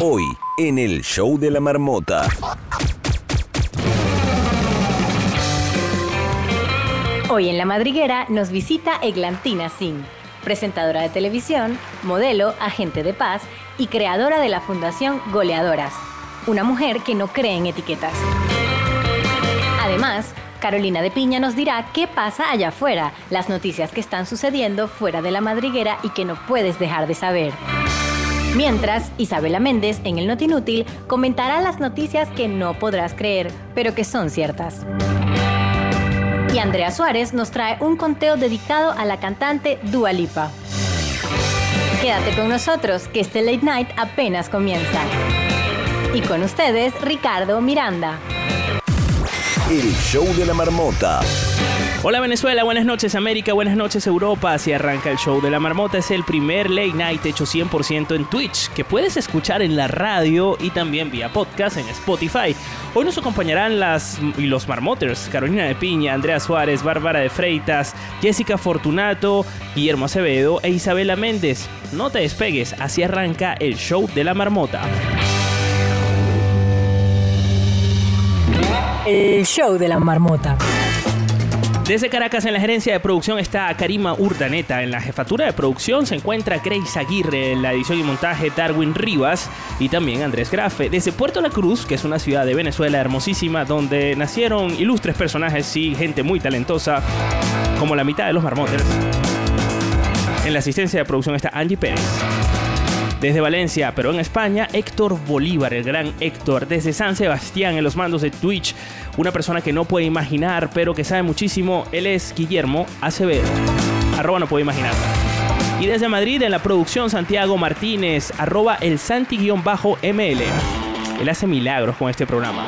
Hoy, en el show de la marmota. Hoy en La Madriguera nos visita Eglantina Singh, presentadora de televisión, modelo, agente de paz y creadora de la fundación Goleadoras, una mujer que no cree en etiquetas. Además, Carolina de Piña nos dirá qué pasa allá afuera, las noticias que están sucediendo fuera de la madriguera y que no puedes dejar de saber. Mientras, Isabela Méndez, en El Notinútil, comentará las noticias que no podrás creer, pero que son ciertas. Y Andrea Suárez nos trae un conteo dedicado a la cantante Dua Lipa. Quédate con nosotros, que este late night apenas comienza. Y con ustedes, Ricardo Miranda. El show de la marmota. Hola Venezuela, buenas noches América, buenas noches Europa. Así arranca el show de la marmota. Es el primer late night hecho 100% en Twitch, que puedes escuchar en la radio y también vía podcast en Spotify. Hoy nos acompañarán las y los marmoters, Carolina de Piña, Andrea Suárez, Bárbara de Freitas, Jessica Fortunato, Guillermo Acevedo e Isabela Méndez. No te despegues, así arranca el show de la marmota. El show de la marmota. Desde Caracas en la gerencia de producción está Karima Urdaneta. En la jefatura de producción se encuentra Grace Aguirre. En la edición y montaje Darwin Rivas y también Andrés Grafe. Desde Puerto La Cruz, que es una ciudad de Venezuela hermosísima donde nacieron ilustres personajes y gente muy talentosa como la mitad de los marmoters. En la asistencia de producción está Angie Pérez. Desde Valencia, pero en España, Héctor Bolívar, el gran Héctor. Desde San Sebastián, en los mandos de Twitch, una persona que no puede imaginar, pero que sabe muchísimo. Él es Guillermo Acevedo. Arroba no puede imaginar. Y desde Madrid, en la producción, Santiago Martínez, arroba el Santi-ML. Él hace milagros con este programa.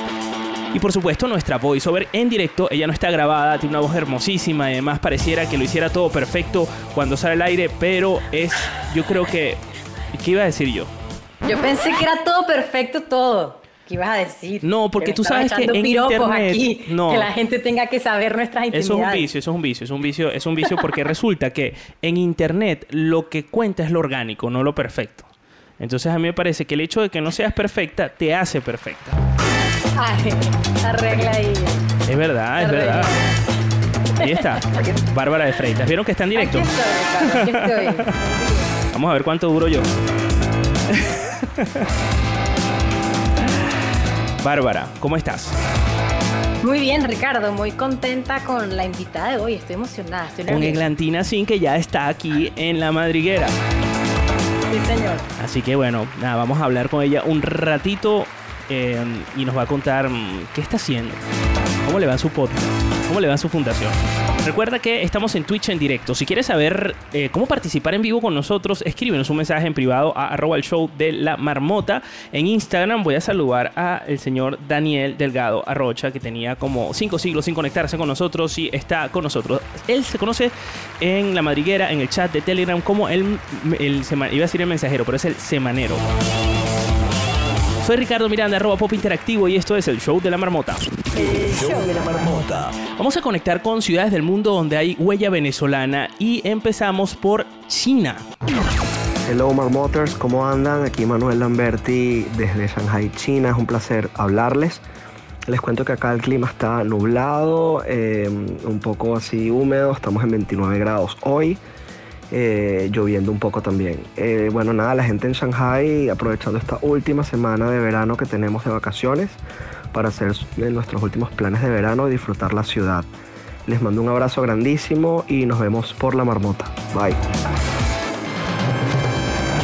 Y por supuesto nuestra voiceover en directo, ella no está grabada, tiene una voz hermosísima, además pareciera que lo hiciera todo perfecto cuando sale al aire, pero es, yo creo que ¿Qué iba a decir yo? Yo pensé que era todo perfecto, todo. ¿Qué ibas a decir? No, porque tú sabes que en internet aquí, no, que la gente tenga que saber nuestras intimidades. Eso es un vicio, eso es un vicio, es un vicio, es un vicio porque resulta que en internet lo que cuenta es lo orgánico, no lo perfecto. Entonces a mí me parece que el hecho de que no seas perfecta te hace perfecta. Ay, arregla ahí. Es verdad, es verdad. Ahí está. Bárbara de Freitas. ¿Vieron que está en directo? Aquí estoy, aquí estoy. Vamos a ver cuánto duro yo. Bárbara, ¿cómo estás? Muy bien, Ricardo, muy contenta con la invitada de hoy, estoy emocionada. Estoy con Eglantina Sin, que ya está aquí en la madriguera. Sí, señor. Así que bueno, nada, vamos a hablar con ella un ratito eh, y nos va a contar mm, qué está haciendo, cómo le va en su podcast, cómo le va en su fundación. Recuerda que estamos en Twitch en directo. Si quieres saber eh, cómo participar en vivo con nosotros, escríbenos un mensaje en privado a arroba el show de la marmota. En Instagram voy a saludar al señor Daniel Delgado Arrocha, que tenía como cinco siglos sin conectarse con nosotros y está con nosotros. Él se conoce en la madriguera, en el chat de Telegram, como el, el, iba a decir el mensajero, pero es el semanero. Soy Ricardo Miranda, arroba pop interactivo y esto es el show de la marmota. El show de la marmota. Vamos a conectar con ciudades del mundo donde hay huella venezolana y empezamos por China. Hello Marmoters, ¿cómo andan? Aquí Manuel Lamberti desde Shanghai, China. Es un placer hablarles. Les cuento que acá el clima está nublado, eh, un poco así húmedo, estamos en 29 grados hoy. Eh, lloviendo un poco también. Eh, bueno, nada, la gente en Shanghai aprovechando esta última semana de verano que tenemos de vacaciones para hacer nuestros últimos planes de verano y disfrutar la ciudad. Les mando un abrazo grandísimo y nos vemos por la marmota. Bye.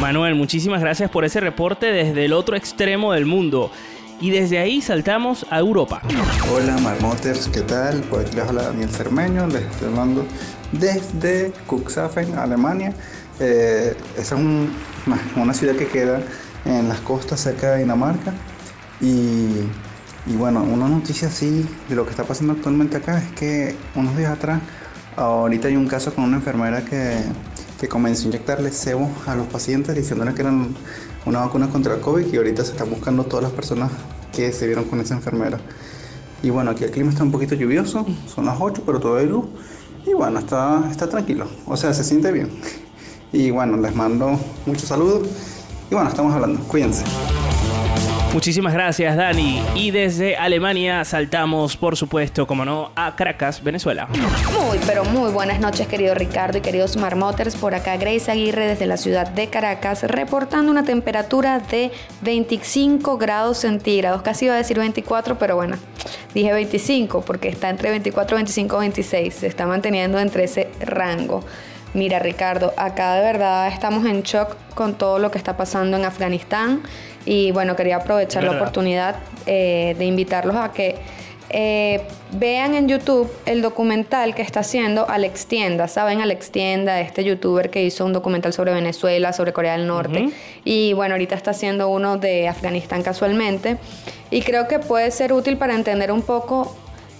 Manuel, muchísimas gracias por ese reporte desde el otro extremo del mundo. Y desde ahí saltamos a Europa. Hola Marmoters, ¿qué tal? Por aquí les habla Daniel Cermeño, les estoy hablando desde Cuxhaven, Alemania. Eh, esa es una ciudad que queda en las costas cerca de Dinamarca. Y, y, bueno, una noticia así de lo que está pasando actualmente acá es que unos días atrás, ahorita hay un caso con una enfermera que, que comenzó a inyectarle cebo a los pacientes diciéndoles que eran una vacuna contra el COVID y ahorita se están buscando todas las personas que se vieron con esa enfermera. Y bueno, aquí el clima está un poquito lluvioso, son las 8, pero todo hay luz. Y bueno, está, está tranquilo, o sea, se siente bien. Y bueno, les mando muchos saludos. Y bueno, estamos hablando, cuídense. Muchísimas gracias, Dani. Y desde Alemania saltamos, por supuesto, como no, a Caracas, Venezuela. Muy, pero muy buenas noches, querido Ricardo y queridos Marmoters. Por acá, Grace Aguirre, desde la ciudad de Caracas, reportando una temperatura de 25 grados centígrados. Casi iba a decir 24, pero bueno, dije 25 porque está entre 24, 25, 26. Se está manteniendo entre ese rango. Mira, Ricardo, acá de verdad estamos en shock con todo lo que está pasando en Afganistán. Y bueno, quería aprovechar la oportunidad eh, de invitarlos a que eh, vean en YouTube el documental que está haciendo Alex Tienda. ¿Saben? Alex Tienda, este youtuber que hizo un documental sobre Venezuela, sobre Corea del Norte. Y bueno, ahorita está haciendo uno de Afganistán casualmente. Y creo que puede ser útil para entender un poco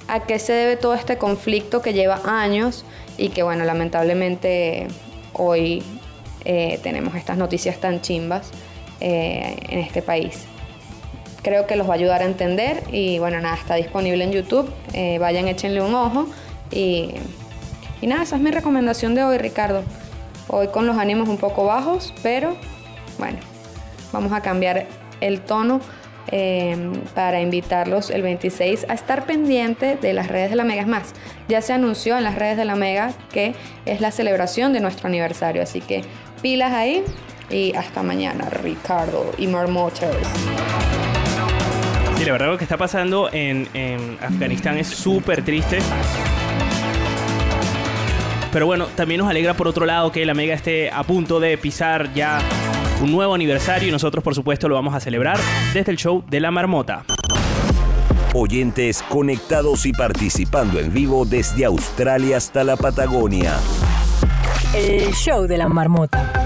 a qué se debe todo este conflicto que lleva años y que bueno, lamentablemente hoy eh, tenemos estas noticias tan chimbas. Eh, en este país. Creo que los va a ayudar a entender y bueno, nada, está disponible en YouTube. Eh, vayan, échenle un ojo y, y nada, esa es mi recomendación de hoy, Ricardo. Hoy con los ánimos un poco bajos, pero bueno, vamos a cambiar el tono eh, para invitarlos el 26 a estar pendiente de las redes de la Mega. Es más, ya se anunció en las redes de la Mega que es la celebración de nuestro aniversario, así que pilas ahí y hasta mañana, Ricardo y Marmoters. Sí, la verdad lo que está pasando en, en Afganistán es súper triste. Pero bueno, también nos alegra por otro lado que la Mega esté a punto de pisar ya un nuevo aniversario y nosotros por supuesto lo vamos a celebrar desde el show de la marmota. Oyentes conectados y participando en vivo desde Australia hasta la Patagonia. El show de la marmota.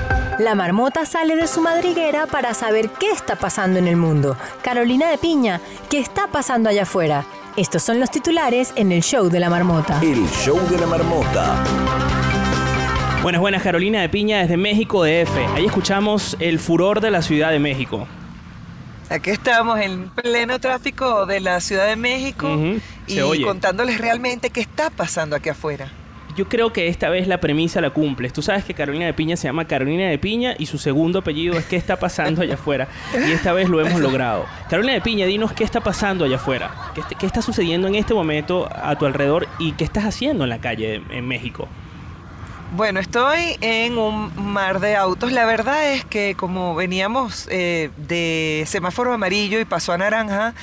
La marmota sale de su madriguera para saber qué está pasando en el mundo. Carolina de Piña, ¿qué está pasando allá afuera? Estos son los titulares en el show de la marmota. El show de la marmota. Buenas, buenas, Carolina de Piña desde México DF. Ahí escuchamos el furor de la Ciudad de México. Aquí estamos en pleno tráfico de la Ciudad de México y oye. contándoles realmente qué está pasando aquí afuera. Yo creo que esta vez la premisa la cumples. Tú sabes que Carolina de Piña se llama Carolina de Piña y su segundo apellido es qué está pasando allá afuera. Y esta vez lo hemos logrado. Carolina de Piña, dinos qué está pasando allá afuera. ¿Qué, está sucediendo en este momento a tu alrededor y qué estás haciendo en la calle en México? Bueno, estoy en un mar de autos. La verdad es que como veníamos eh, de semáforo amarillo y pasó a naranja,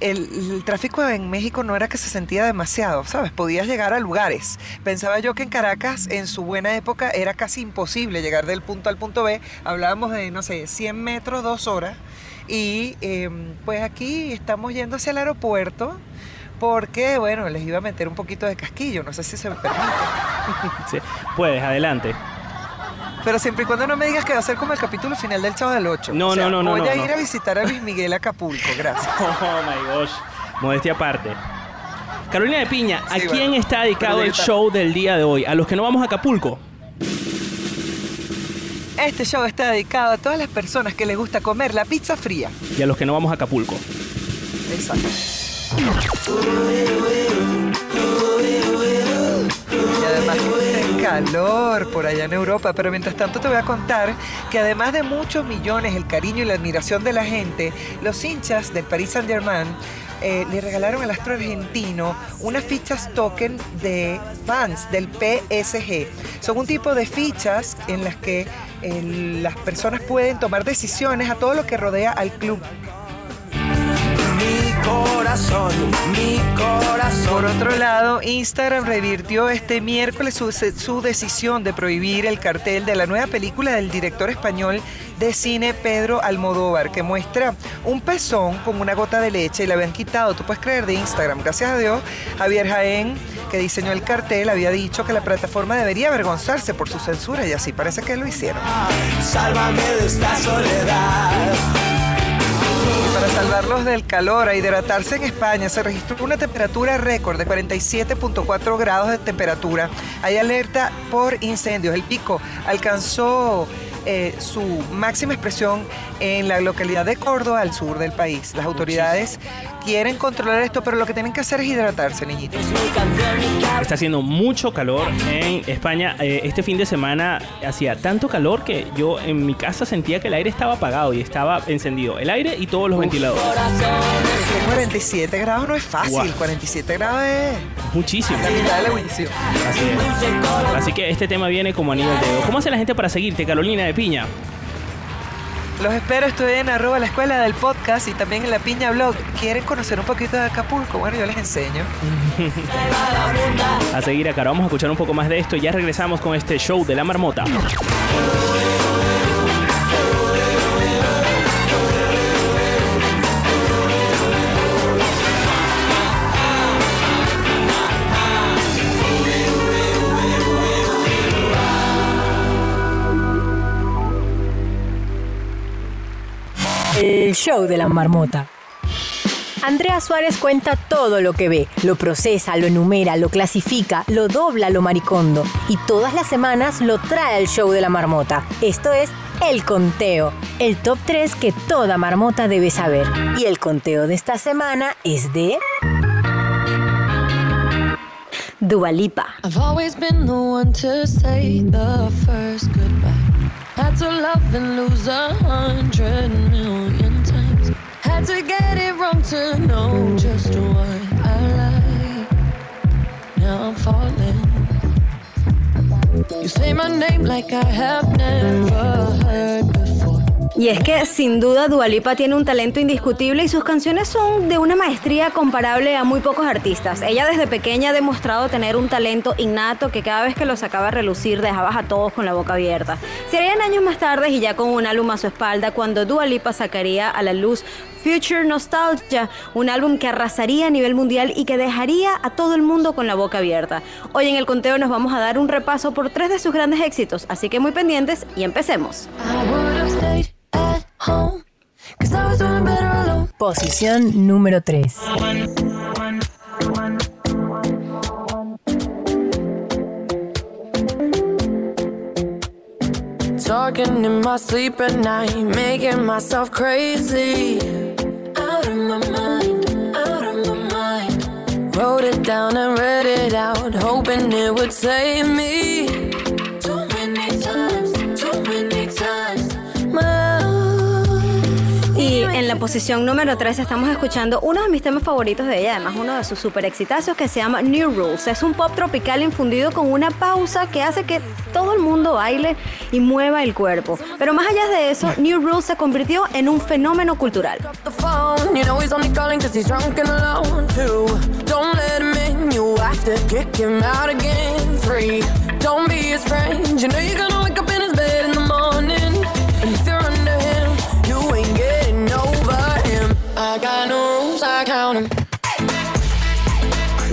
el, tráfico en México no era que se sentía demasiado, ¿sabes? Podías llegar a lugares. Pensaba yo que en Caracas, en su buena época, era casi imposible llegar del punto al punto B. Hablábamos de, no sé, 100 metros, dos horas. Y eh, pues aquí estamos yendo hacia el aeropuerto porque, bueno, les iba a meter un poquito de casquillo, no sé si se me permite. Sí, puedes, adelante. Pero siempre y cuando no me digas que va a ser como el capítulo final del Chavo del 8. No, no, no, no, Voy no, a no. ir a visitar a Luis Miguel a Acapulco, gracias. Oh my gosh. Modestia aparte. Carolina de Piña, ¿a Sí, quién bueno, está dedicado el show del día de hoy? ¿A los que no vamos a Acapulco? Este show está dedicado a todas las personas que les gusta comer la pizza fría. Y a los que no vamos a Acapulco. Exacto. Además hace calor por allá en Europa, pero mientras tanto te voy a contar que además de muchos millones, el cariño y la admiración de la gente, los hinchas del Paris Saint Germain eh, le regalaron al astro argentino unas fichas token de fans del PSG. Son un tipo de fichas en las que eh, las personas pueden tomar decisiones a todo lo que rodea al club. Por otro lado, Instagram revirtió este miércoles su, su decisión de prohibir el cartel de la nueva película del director español de cine Pedro Almodóvar, que muestra un pezón con una gota de leche y la habían quitado, tú puedes creer, de Instagram. Gracias a Dios, Javier Jaén, que diseñó el cartel, había dicho que la plataforma debería avergonzarse por su censura y así parece que lo hicieron. Y salvarlos del calor, a hidratarse en España se registró una temperatura récord de 47.4 grados de temperatura. Hay alerta por incendios. El pico alcanzó eh, su máxima expresión en la localidad de Córdoba, al sur del país. Las autoridades quieren controlar esto, pero lo que tienen que hacer es hidratarse, niñitos. Está haciendo mucho calor en España. Eh, este fin de semana hacía tanto calor que yo en mi casa sentía que el aire estaba apagado y estaba encendido. El aire y todos los ventiladores. 47 grados no es fácil. Guau. 47 grados es Muchísimo. la mitad de la ebullición. Así es. Así que este tema viene como anillo al dedo. ¿Cómo hace la gente para seguirte, Carolina de Piña? Los espero, estoy en arroba la escuela del podcast y también en la Piña Blog. ¿Quieren conocer un poquito de Acapulco? Bueno, yo les enseño. A seguir acá. Vamos a escuchar un poco más de esto y ya regresamos con este show de la marmota. El show de la marmota. Andrea Suárez cuenta todo lo que ve, lo procesa, lo enumera, lo clasifica, lo dobla, lo maricondo y todas las semanas lo trae al show de la marmota. Esto es El Conteo, el top 3 que toda marmota debe saber. Y el conteo de esta semana es de... Dualipa. Had to love and lose a hundred million times. Had to get it wrong to know just what I like. Now I'm falling. You say my name like I have never heard. Y es que sin duda Dualipa tiene un talento indiscutible y sus canciones son de una maestría comparable a muy pocos artistas. Ella desde pequeña ha demostrado tener un talento innato que cada vez que lo sacaba a relucir dejabas a todos con la boca abierta. Serían años más tarde y ya con un álbum a su espalda cuando Dualipa sacaría a la luz Future Nostalgia, un álbum que arrasaría a nivel mundial y que dejaría a todo el mundo con la boca abierta. Hoy en el conteo nos vamos a dar un repaso por tres de sus grandes éxitos, así que muy pendientes y empecemos. Home. Cause I was doing better alone. Posición número 3. Talking in my sleep at night, making myself crazy. Out of my mind, out of my mind. Wrote it down and read it out, hoping it would save me. En la posición número 3 estamos escuchando uno de mis temas favoritos de ella, además uno de sus super exitazos que se llama New Rules. Es un pop tropical infundido con una pausa que hace que todo el mundo baile y mueva el cuerpo. Pero más allá de eso, New Rules se convirtió en un fenómeno cultural.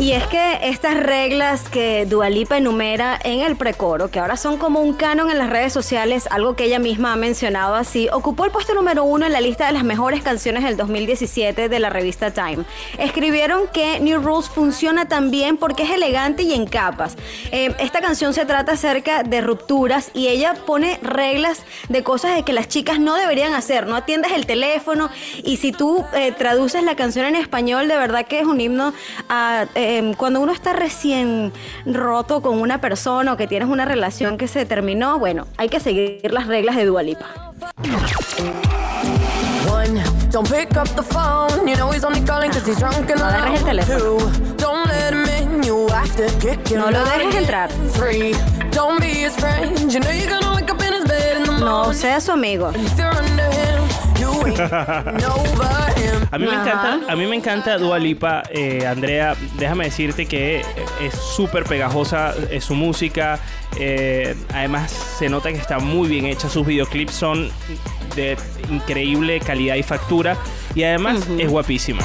Y es que estas reglas que Dualipa enumera en el precoro, que ahora son como un canon en las redes sociales, algo que ella misma ha mencionado así, ocupó el puesto número uno en la lista de las mejores canciones del 2017 de la revista Time. Escribieron que New Rules funciona tan bien porque es elegante y en capas. Eh, esta canción se trata acerca de rupturas y ella pone reglas de cosas de que las chicas no deberían hacer. No atiendes el teléfono y si tú eh, traduces la canción en español, de verdad que es un himno a eh, cuando uno está recién roto con una persona o que tienes una relación que se terminó. Bueno, hay que seguir las reglas de Dualipa. Don't pick up the phone. You know he's only calling cause he's drunk and No el teléfono. Don't let him in, you have to kick him No lo out dejes entrar. Three, don't be his friend. You know you're gonna wake up in his bed in the No sea su amigo. And if you're under him, A mí me encanta, a mí me encanta Dua Lipa, eh, Andrea. Déjame decirte que es súper pegajosa eh, su música. eh, además se nota que está muy bien hecha. Sus videoclips son de increíble calidad y factura. Y además es guapísima.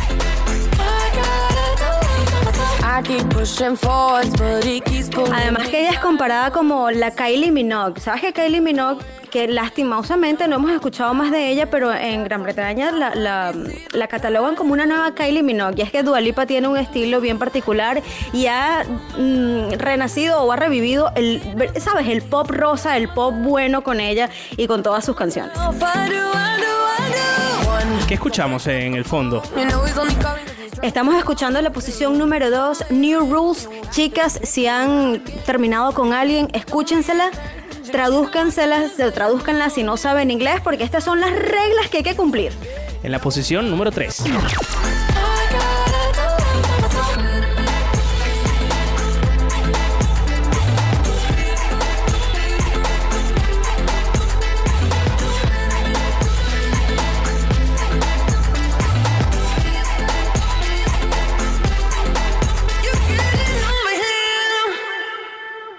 I keep pushing forwards, but he keeps pulling Además que ella es comparada como la Kylie Minogue. ¿Sabes que Kylie Minogue, que lastimosamente no hemos escuchado más de ella, pero en Gran Bretaña la, la- la catalogan como una nueva Kylie Minogue? Y es que Dua Lipa tiene un estilo bien particular y ha mm, renacido o ha revivido el, ¿sabes? El pop rosa, el pop bueno con ella y con todas sus canciones. ¿Qué escuchamos en el fondo? Estamos escuchando la posición número 2, New Rules. Chicas, si han terminado con alguien, escúchensela, tradúzcanselas, tradúzcanla si no saben inglés, porque estas son las reglas que hay que cumplir. En la posición número 3.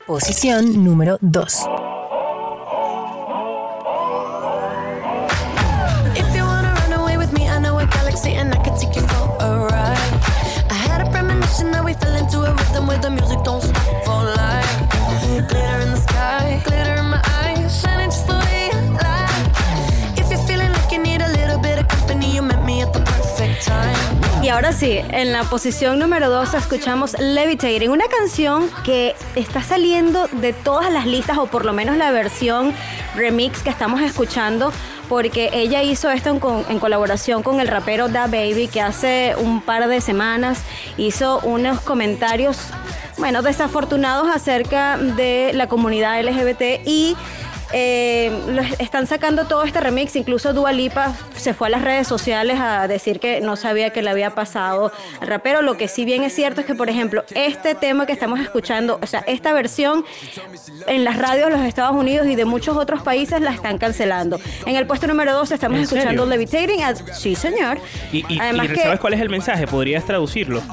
Posición número 2. The music don't stop for life. Glitter in the sky, glitter in my eyes, shining just the way you like. If you're feeling like you need a little bit of company, you met me at the perfect time. Y ahora sí, en la posición número 2 escuchamos Levitating, una canción que está saliendo de todas las listas, o por lo menos la versión remix que estamos escuchando, porque ella hizo esto en, con- en colaboración con el rapero Da Baby, que hace un par de semanas hizo unos comentarios, bueno, desafortunados acerca de la comunidad LGBT y eh, están sacando todo este remix, incluso Dua Lipa se fue a las redes sociales a decir que no sabía que le había pasado al rapero. Lo que sí bien es cierto es que, por ejemplo, este tema que estamos escuchando, o sea, esta versión en las radios de los Estados Unidos y de muchos otros países la están cancelando. En el puesto número 2 estamos ¿En escuchando serio? Levitating. ah, Sí, señor. ¿Y, y- Además y que- sabes cuál es el mensaje? ¿Podrías traducirlo?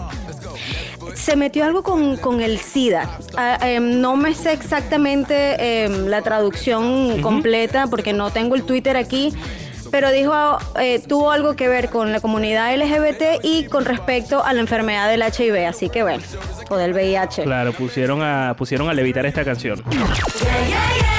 Se metió algo con, con el SIDA. Ah, em, no me sé exactamente em, la traducción completa porque no tengo el Twitter aquí. Pero dijo, eh, tuvo algo que ver con la comunidad LGBT y con respecto a la enfermedad del HIV. Así que bueno, o del VIH. Claro, pusieron a, pusieron a levitar esta canción. Yeah, yeah, yeah, yeah, yeah.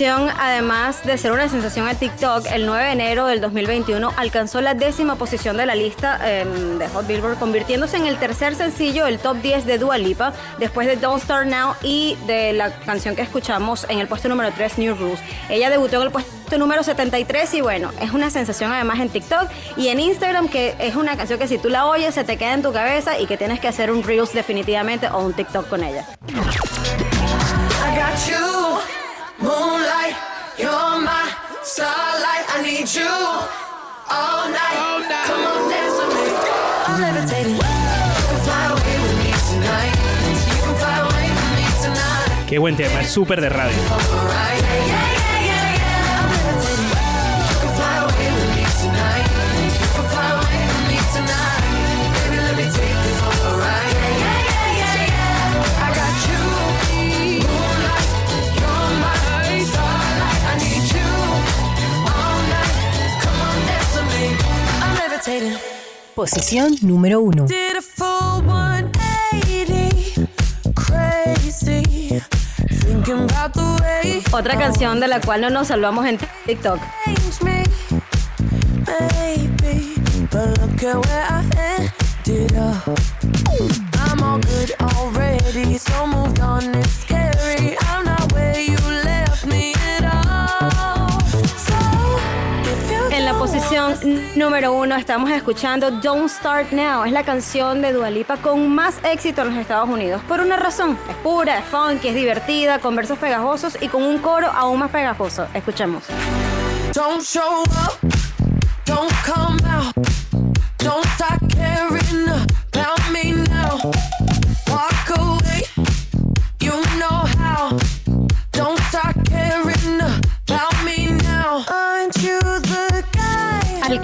Además de ser una sensación en TikTok, el 9 de enero del 2021 alcanzó la décima posición de la lista em, de Hot Billboard, convirtiéndose en el tercer sencillo del top 10 de Dua Lipa, después de Don't Start Now y de la canción que escuchamos en el puesto número 3, New Rules. Ella debutó en el puesto número 73 y bueno, es una sensación además en TikTok y en Instagram, que es una canción que si tú la oyes se te queda en tu cabeza y que tienes que hacer un Reels definitivamente o un TikTok con ella. I got you, moonlight. You're my starlight. I need you all night. Come on, dance with me. I'm levitating. You can fly away with me tonight. You can fly away with me tonight. Qué buen tema, es súper de radio. Posición número 1. Did a full 180, crazy. Thinking about the way Otra canción de la cual no nos salvamos en TikTok. I'm all good already, so moved on. It's scary. Número uno estamos escuchando Don't Start Now. Es la canción de Dua Lipa con más éxito en los Estados Unidos. Por una razón. Es pura, es funky, es divertida, con versos pegajosos y con un coro aún más pegajoso. Escuchemos.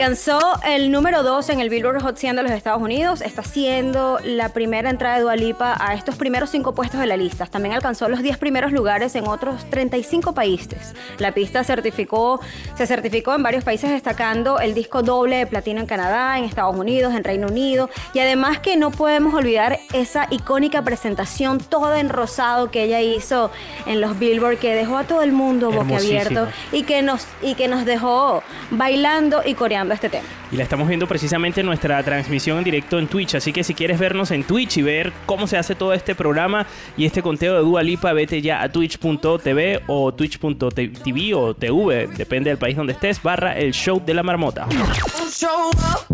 Alcanzó el número 2 en el Billboard Hot 100 de los Estados Unidos. Está siendo la primera entrada de Dua Lipa a estos primeros cinco puestos de la lista. También alcanzó los 10 primeros lugares en otros 35 países. La pista certificó, se certificó en varios países destacando el disco doble de platino en Canadá, en Estados Unidos, en Reino Unido. Y además que no podemos olvidar esa icónica presentación toda en rosado que ella hizo en los Billboard que dejó a todo el mundo boquiabierto y que nos y que nos dejó bailando y coreando este tema. Y la estamos viendo precisamente en nuestra transmisión en directo en Twitch. Así que si quieres vernos en Twitch y ver cómo se hace todo este programa y este conteo de Dua Lipa, vete ya a twitch.tv o twitch.tv o TV, depende del país donde estés, barra el show de la marmota. Don't show up,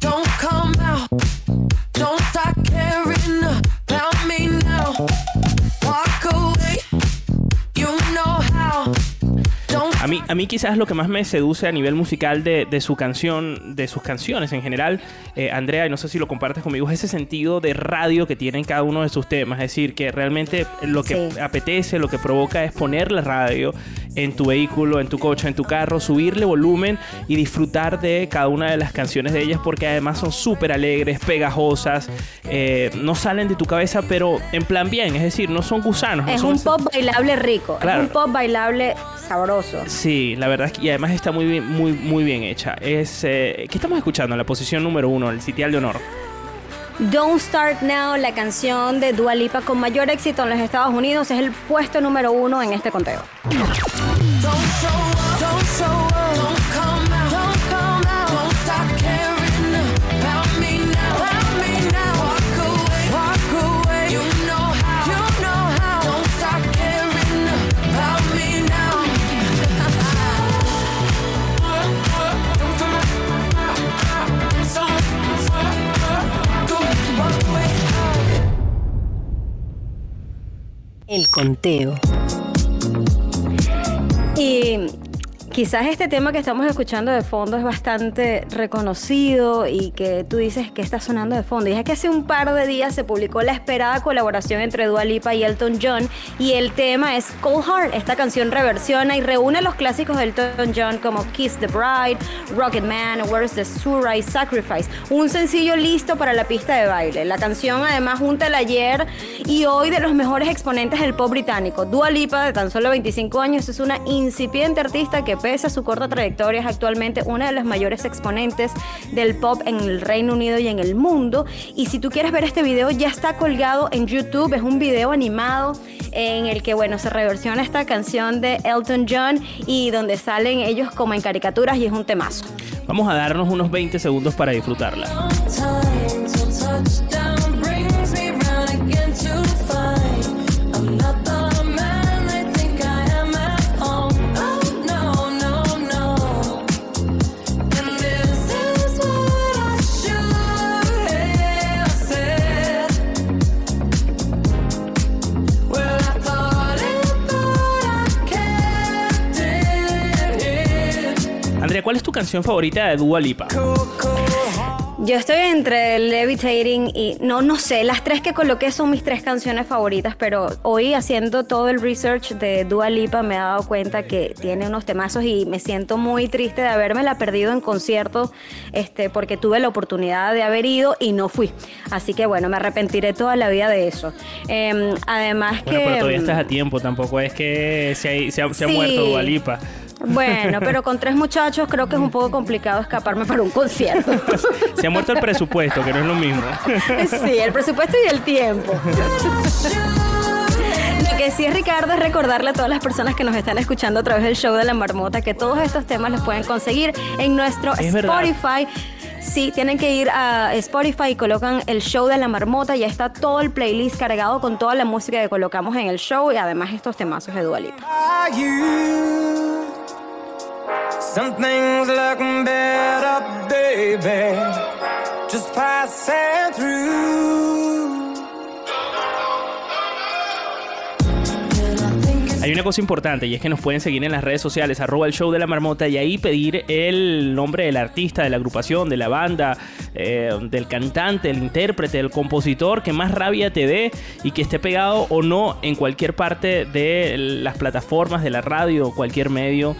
don't come out, don't start caring about me now. Walk away, you know how. A mí, a mí quizás lo que más me seduce a nivel musical de, de su canción, de sus canciones en general, eh, Andrea, y no sé si lo compartes conmigo, es ese sentido de radio que tienen cada uno de sus temas. Es decir, que realmente lo que Sí. apetece, lo que provoca es poner la radio en tu vehículo, en tu coche, en tu carro, subirle volumen y disfrutar de cada una de las canciones de ellas porque además son súper alegres, pegajosas, eh, no salen de tu cabeza, pero en plan bien, es decir, no son gusanos. no Es son un pop bailable rico, Claro. es un pop bailable sabroso. Sí, la verdad es que y además está muy bien, muy, muy bien hecha. Es, eh, ¿Qué estamos escuchando? La posición número uno, el sitial de honor. Don't Start Now, la canción de Dua Lipa con mayor éxito en los Estados Unidos, es el puesto número uno en este conteo. Don't show El conteo. Y quizás este tema que estamos escuchando de fondo es bastante reconocido y que tú dices que está sonando de fondo. Y es que hace un par de días se publicó la esperada colaboración entre Dua Lipa y Elton John y el tema es Cold Heart. Esta canción reversiona y reúne los clásicos de Elton John como Kiss the Bride, Rocket Man, Where's the Surah y Sacrifice. Un sencillo listo para la pista de baile. La canción además junta el ayer y hoy de los mejores exponentes del pop británico. Dua Lipa, de tan solo 25 años, es una incipiente artista que pese a su corta trayectoria es actualmente una de las mayores exponentes del pop en el Reino Unido y en el mundo. Y si tú quieres ver este video, ya está colgado en YouTube. Es un video animado en el que, bueno, se reversiona esta canción de Elton John y donde salen ellos como en caricaturas y es un temazo. Vamos a darnos unos 20 segundos para disfrutarla. ¿Cuál es tu canción favorita de Dua Lipa? Yo estoy entre Levitating y no, no sé, las tres que coloqué son mis tres canciones favoritas, pero hoy haciendo todo el research de Dua Lipa me he dado cuenta que tiene unos temazos y me siento muy triste de haberme la perdido en concierto, este, porque tuve la oportunidad de haber ido y no fui. Así que bueno, me arrepentiré toda la vida de eso. Em, además Bueno, que... pero todavía em, estás a tiempo, tampoco es que se ha, se ha- se ha Sí. muerto Dua Lipa. Bueno, pero con tres muchachos creo que es un poco complicado escaparme para un concierto. Se ha muerto el presupuesto, que no es lo mismo. Sí, el presupuesto y el tiempo. Lo que sí es, Ricardo, es recordarle a todas las personas que nos están escuchando a través del show de la marmota que todos estos temas los pueden conseguir en nuestro Es verdad. Spotify. Sí, tienen que ir a Spotify y colocan el show de la marmota. Ya está todo el playlist cargado con toda la música que colocamos en el show y además estos temazos de Dua Lipa. Are you? Better, baby. Just passing through. Hay una cosa importante y es que nos pueden seguir en las redes sociales, arroba el show de la marmota y ahí pedir el nombre del artista, de la agrupación, de la banda, eh, del cantante, del intérprete, del compositor que más rabia te dé y que esté pegado o no en cualquier parte de las plataformas, de la radio cualquier medio.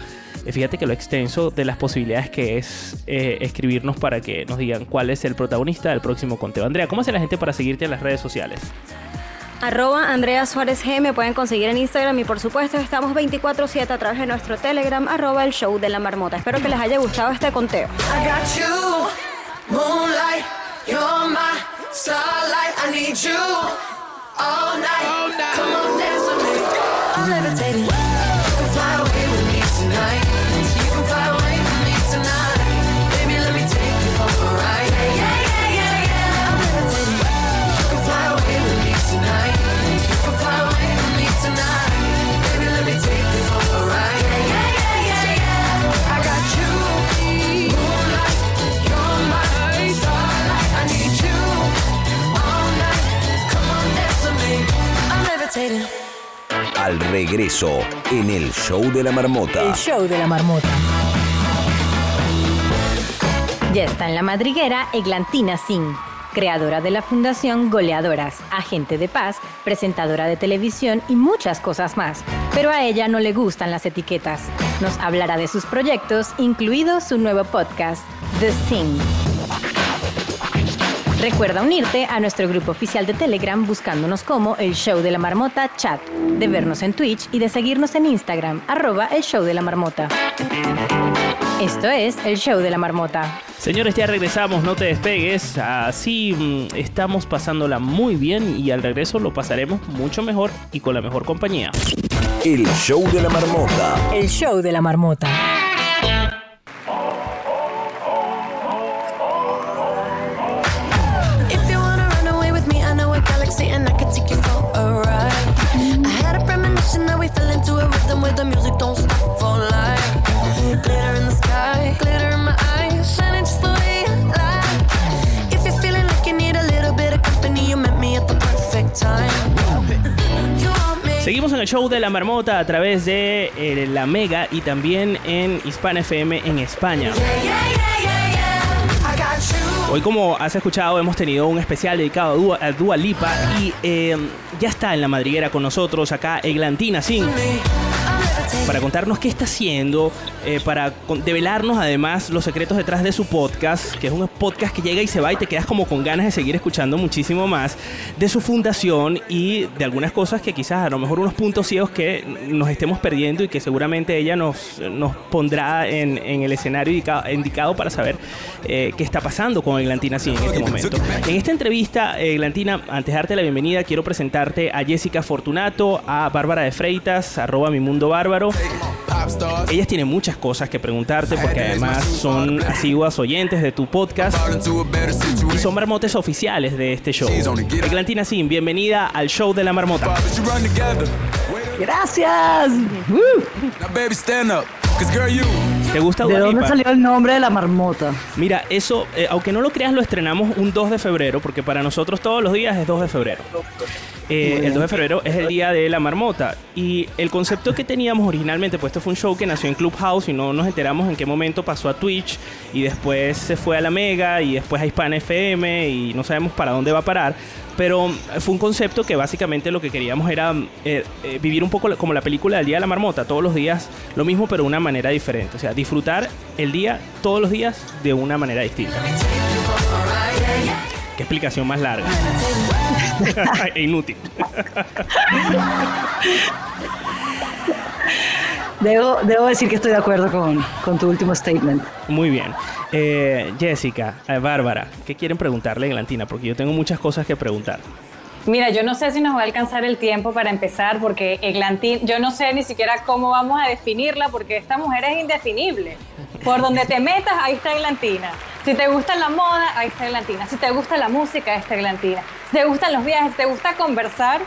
Eh, Fíjate que lo extenso de las posibilidades que es eh, escribirnos para que nos digan cuál es el protagonista del próximo conteo. Andrea, ¿cómo hace la gente para seguirte en las redes sociales? Arroba Andrea Suárez G me pueden conseguir en Instagram y por supuesto estamos 24-7 a través de nuestro Telegram, arroba el show de la marmota. Espero que les haya gustado este conteo. I al regreso en el show de la marmota. El show de la marmota. Ya está en la madriguera Eglantina Singh, creadora de la fundación Goleadoras, agente de paz, presentadora de televisión y muchas cosas más. Pero a ella no le gustan las etiquetas. Nos hablará de sus proyectos, incluido su nuevo podcast, The Sing. Recuerda unirte a nuestro grupo oficial de Telegram buscándonos como El Show de la Marmota Chat, de vernos en Twitch y de seguirnos en Instagram, arroba El Show de la Marmota. Esto es El Show de la Marmota. Señores, ya regresamos, no te despegues. Así mm, estamos pasándola muy bien y al regreso lo pasaremos mucho mejor y con la mejor compañía. El show de la marmota. El Show de la Marmota. We fell into a rhythm where the music don't stop for life. Glitter in the sky, glitter in my eyes, shining just the way you like. If you're feeling like you need a little bit of company, you met me at the perfect time. You want me. Seguimos en el show de la marmota a través de eh, la Mega y también en Hispana FM en España. Hoy, como has escuchado, hemos tenido un especial dedicado a Dua, Lipa y eh, ya está en la madriguera con nosotros acá Eglantina Singh para contarnos qué está haciendo, eh, para develarnos además los secretos detrás de su podcast, que es un podcast que llega y se va y te quedas como con ganas de seguir escuchando muchísimo más, de su fundación y de algunas cosas que quizás a lo mejor unos puntos ciegos que nos estemos perdiendo y que seguramente ella nos, nos pondrá en, en el escenario indica- indicado para saber eh, qué está pasando con Eglantina sí en este momento. En esta entrevista, Eglantina, antes de darte la bienvenida, quiero presentarte a Jessica Fortunato, a Bárbara de Freitas, arroba mi mundo bárbaro. Ellas tienen muchas cosas que preguntarte porque además son asiguas oyentes de tu podcast y son marmotes oficiales de este show. Eglantina Sin, bienvenida al show de la marmota. Gracias. ¿Te gusta ¿De dónde Lipa? salió el nombre de la marmota? Mira, eso, eh, aunque no lo creas, lo estrenamos un 2 de febrero, porque para nosotros todos los días es 2 de febrero. Eh, el 2 de febrero es el día de la marmota. Y el concepto que teníamos originalmente, pues esto fue un show que nació en Clubhouse y no nos enteramos en qué momento pasó a Twitch y después se fue a la Mega y después a Hispana FM y no sabemos para dónde va a parar. Pero eh, fue un concepto que básicamente lo que queríamos era eh, eh, vivir un poco como la película del Día de la Marmota, todos los días lo mismo pero de una manera diferente. O sea, disfrutar el día todos los días de una manera distinta. Qué explicación más larga. e inútil. Debo, debo decir que estoy de acuerdo con, con tu último statement. Muy bien. Eh, Jessica, eh, Bárbara, ¿qué quieren preguntarle a Eglantina? Porque yo tengo muchas cosas que preguntar. Mira, yo no sé si nos va a alcanzar el tiempo para empezar, porque Eglantín, yo no sé ni siquiera cómo vamos a definirla, porque esta mujer es indefinible. Por donde te metas, ahí está Eglantina. Si te gusta la moda, ahí está Eglantina. Si te gusta la música, ahí está Eglantina. Si te gustan los viajes, si te gusta conversar,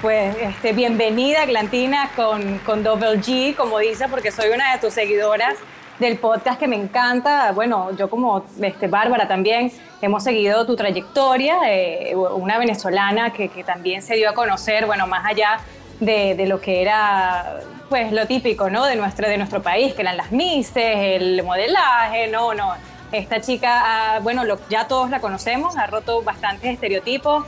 pues este, bienvenida Eglantina con, con Double G, como dice, porque soy una de tus seguidoras del podcast que me encanta. Bueno, yo como este, Bárbara también hemos seguido tu trayectoria, eh, una venezolana que, también se dio a conocer, bueno, más allá de, lo que era pues lo típico, ¿no? De nuestro, de nuestro país, que eran las mises, el modelaje, no, no. Esta chica, ah, bueno, ya todos la conocemos, ha roto bastantes estereotipos.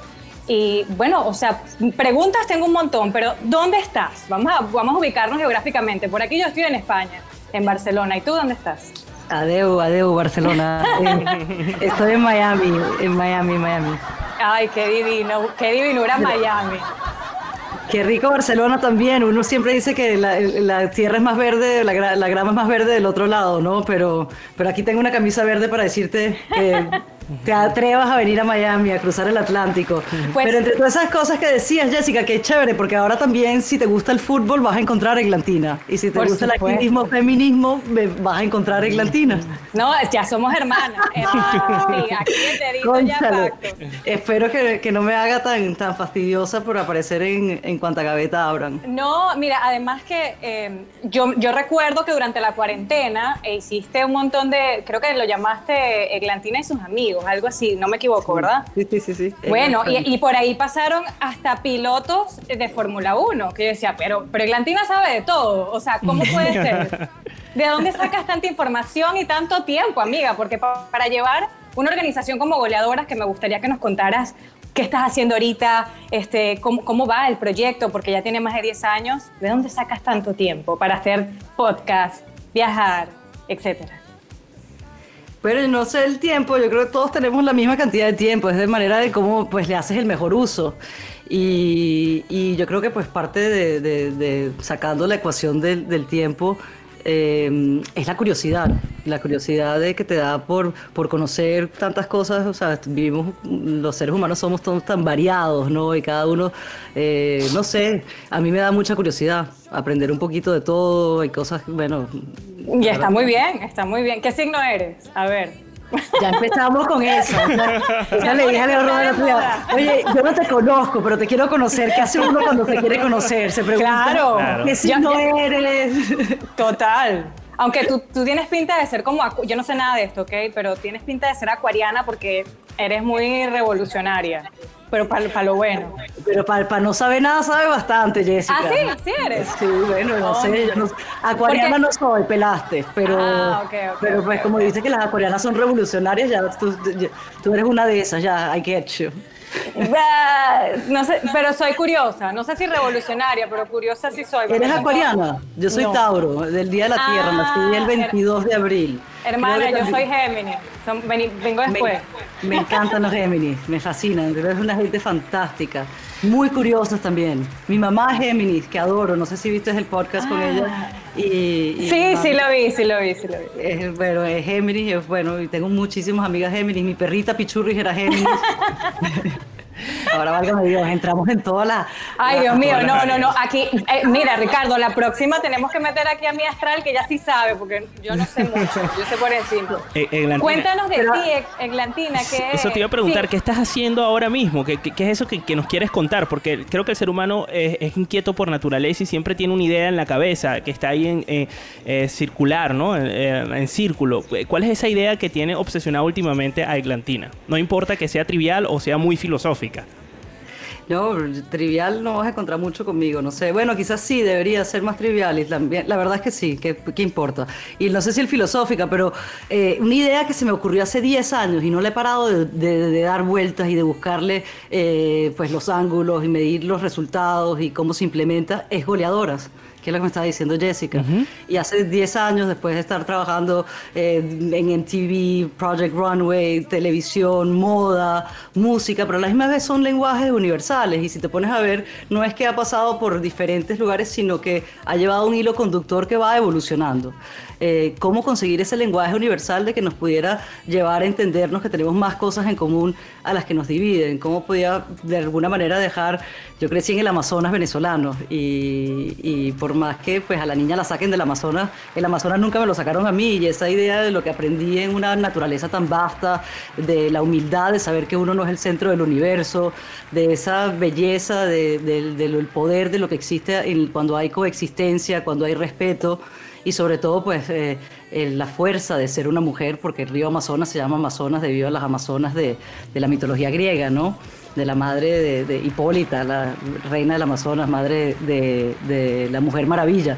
Y bueno, o sea, preguntas tengo un montón, pero ¿dónde estás? Vamos a, vamos a ubicarnos geográficamente. Por aquí yo estoy en España, en Barcelona. ¿Y tú dónde estás? Adeu, adeu, Barcelona. Eh, estoy en Miami, en Miami, Miami. Ay, qué divino, qué divinura Miami. Qué rico Barcelona también. Uno siempre dice que la, la tierra es más verde, la, la grama es más verde del otro lado, ¿no? Pero, pero aquí tengo una camisa verde para decirte que te atrevas a venir a Miami, a cruzar el Atlántico. Pues- pero entre todas esas cosas que decías, Jessica, qué chévere, porque ahora también si te gusta el fútbol vas a encontrar Eglantina. Y si te gusta el activismo, feminismo, vas a encontrar Eglantina. No, ya somos hermanas. hermanas, sí, aquí ya. Espero que, que no me haga tan, tan fastidiosa por aparecer en, en cuanta gaveta abran. No, mira, además que eh, yo, yo recuerdo que durante la cuarentena eh, hiciste un montón de, creo que lo llamaste Eglantina y sus amigos, algo así, no me equivoco, ¿verdad? Sí, sí, sí. sí. Bueno, y, y, por ahí pasaron hasta pilotos de Fórmula 1, que yo decía, pero, pero Eglantina sabe de todo, o sea, ¿cómo puede ser? ¿De dónde sacas tanta información y tanto tiempo, amiga? Porque para llevar una organización como Goleadoras, que me gustaría que nos contaras qué estás haciendo ahorita, este, cómo, cómo, va el proyecto, porque ya tiene más de 10 años. ¿De dónde sacas tanto tiempo para hacer podcast, viajar, etcétera? Pero no sé el tiempo, yo creo que todos tenemos la misma cantidad de tiempo, es de manera de cómo pues le haces el mejor uso. Y, yo creo que pues parte de, sacando la ecuación del tiempo eh, es la curiosidad, la curiosidad de que te da por, por conocer tantas cosas, o sea, vivimos, los seres humanos somos todos tan variados, ¿no? Y cada uno, eh, no sé, a mí me da mucha curiosidad aprender un poquito de todo, hay cosas, bueno... Y está muy bien, está muy bien. ¿Qué signo eres? A ver. Ya empezamos con eso. Ya, le dije a Leonardo, oye, yo no te conozco, pero te quiero conocer. ¿Qué hace uno cuando se quiere conocer? Se pregunta, claro. ¿qué signo eres? Total. Aunque tú, tú, tienes pinta de ser como, yo no sé nada de esto, ¿ok? Pero tienes pinta de ser acuariana porque eres muy revolucionaria. Pero para pa lo bueno. Pero para pa no saber nada, sabe bastante, Jessica. Ah, sí, sí eres. Sí, bueno, no oh. sé. Yo no, acuariana no soy, pelaste. Pero, ah, okay, okay, pero pues okay, como dice que las acuarianas son revolucionarias, ya tú, tú eres una de esas, ya, I get you. No sé, pero soy curiosa. No sé si revolucionaria, pero curiosa sí soy. ¿Eres acuariana? Yo soy no. Tauro, del Día de la Tierra. Ah, nací el 22 de abril. Hermana, yo soy Géminis. Son, ven, vengo después. Me, me, encantan los Géminis, me fascinan. Es una gente fantástica. Muy curiosos también. Mi mamá es Géminis, que adoro. No sé si viste el podcast ah. con ella. Y, y sí, sí lo vi, sí lo vi, sí lo vi. Bueno, es Géminis, bueno, y tengo muchísimas amigas Géminis. Mi perrita Pichurris era Géminis. Ahora válgame Dios, entramos en toda la. Ay, la, Dios mío, no, no, no. Aquí, eh, mira, Ricardo, la próxima tenemos que meter aquí a mi astral, que ya sí sabe, porque yo no sé mucho, yo sé por encima. Eh, Eglantina. Cuéntanos de Pero, ti, Eglantina. Que, eso te iba a preguntar, sí. ¿qué estás haciendo ahora mismo? ¿Qué, qué, qué es eso que, que, nos quieres contar? Porque creo que el ser humano es, es, inquieto por naturaleza y siempre tiene una idea en la cabeza que está ahí en eh, eh, circular, ¿no? en círculo. ¿Cuál es esa idea que tiene obsesionado últimamente a Eglantina? No importa que sea trivial o sea muy filosófica. No, trivial no vas a encontrar mucho conmigo, no sé. Bueno, quizás sí, debería ser más trivial. Y la, la verdad es que sí, ¿qué, ¿qué, importa? Y no sé si el filosófica, pero eh, una idea que se me ocurrió hace 10 años y no le he parado de dar vueltas y de buscarle eh, pues los ángulos y medir los resultados y cómo se implementa, es goleadoras que es lo que me estaba diciendo Jessica. Uh -huh. Y hace 10 años, después de estar trabajando eh, en MTV, Project Runway, televisión, moda, música, pero a la misma vez son lenguajes universales. Y si te pones a ver, no es que ha pasado por diferentes lugares, sino que ha llevado un hilo conductor que va evolucionando. Eh, cómo conseguir ese lenguaje universal de que nos pudiera llevar a entendernos que tenemos más cosas en común a las que nos dividen, cómo podía de alguna manera dejar, yo crecí en el Amazonas venezolano y, y por más que pues a la niña la saquen del Amazonas, el Amazonas nunca me lo sacaron a mí. Y esa idea de lo que aprendí en una naturaleza tan vasta, de la humildad de saber que uno no es el centro del universo, de esa belleza, del de, de, de, poder de lo que existe en, cuando hay coexistencia, cuando hay respeto y sobre todo pues eh, eh, la fuerza de ser una mujer, porque el río Amazonas se llama Amazonas debido a las Amazonas de, de la mitología griega, ¿no? de la madre de, de, Hipólita, la reina del Amazonas, madre de, de, la Mujer Maravilla.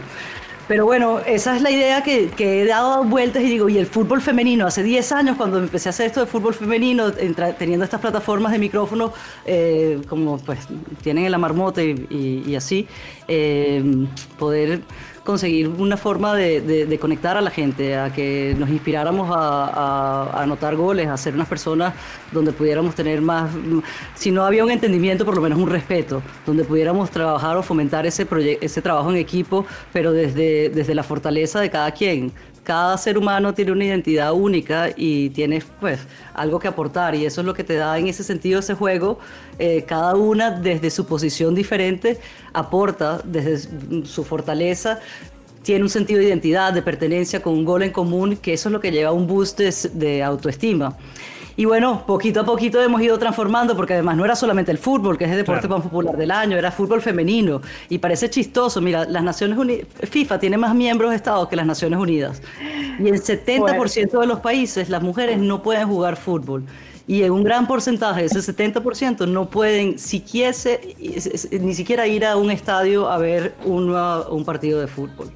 Pero bueno, esa es la idea que, que, he dado vueltas y digo, y el fútbol femenino, hace 10 años cuando empecé a hacer esto de fútbol femenino, entra, teniendo estas plataformas de micrófono, eh, como pues tienen en la marmota y, y, y así, eh, poder conseguir una forma de, conectar a la gente, a que nos inspiráramos a, anotar goles, a ser unas personas donde pudiéramos tener más, si no había un entendimiento, por lo menos un respeto, donde pudiéramos trabajar o fomentar ese, ese trabajo en equipo, pero desde, desde la fortaleza de cada quien, cada ser humano tiene una identidad única y tiene pues algo que aportar y eso es lo que te da en ese sentido ese juego. Eh, cada una desde su posición diferente aporta desde su fortaleza. Tiene un sentido de identidad, de pertenencia con un gol en común, que eso es lo que lleva a un boost de autoestima. Y bueno, poquito a poquito hemos ido transformando, porque además no era solamente el fútbol, que es el deporte claro. más popular del año, era fútbol femenino. Y parece chistoso, mira, las Naciones Unidas, FIFA tiene más miembros de Estado que las Naciones Unidas. Y en 70% bueno. de los países las mujeres no pueden jugar fútbol. y en un gran porcentaje, ese 70%, no pueden siquiera, ni siquiera ir a un estadio a ver un partido de fútbol.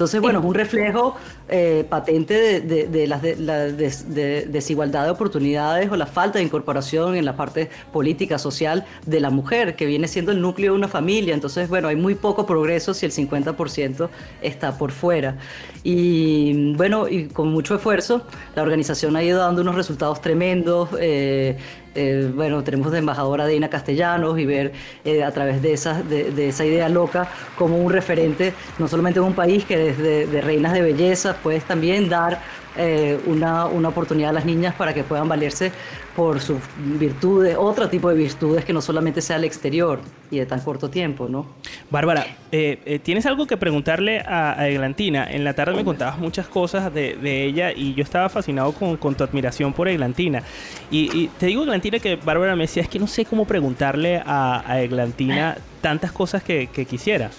Entonces, bueno, es un reflejo eh, patente de, la, desigualdad de oportunidades o la falta de incorporación en la parte política, social de la mujer, que viene siendo el núcleo de una familia. Entonces, bueno, hay muy poco progreso si el 50% está por fuera. Y bueno, y con mucho esfuerzo, la organización ha ido dando unos resultados tremendos. Eh, eh, bueno, tenemos de embajadora Dina Castellanos y ver eh, a través de esa, de, esa idea loca como un referente, no solamente en un país que desde de reinas de belleza, puedes también dar eh, una, una, oportunidad a las niñas para que puedan valerse por sus virtudes, otro tipo de virtudes que no solamente sea el exterior y de tan corto tiempo, ¿no? Bárbara, eh, eh, ¿tienes algo que preguntarle a, Eglantina? En la tarde me contabas muchas cosas de, ella y yo estaba fascinado con, con tu admiración por Eglantina. Y, te digo, Eglantina, que Bárbara me decía, es que no sé cómo preguntarle a, Eglantina tantas cosas que, que, quisiera.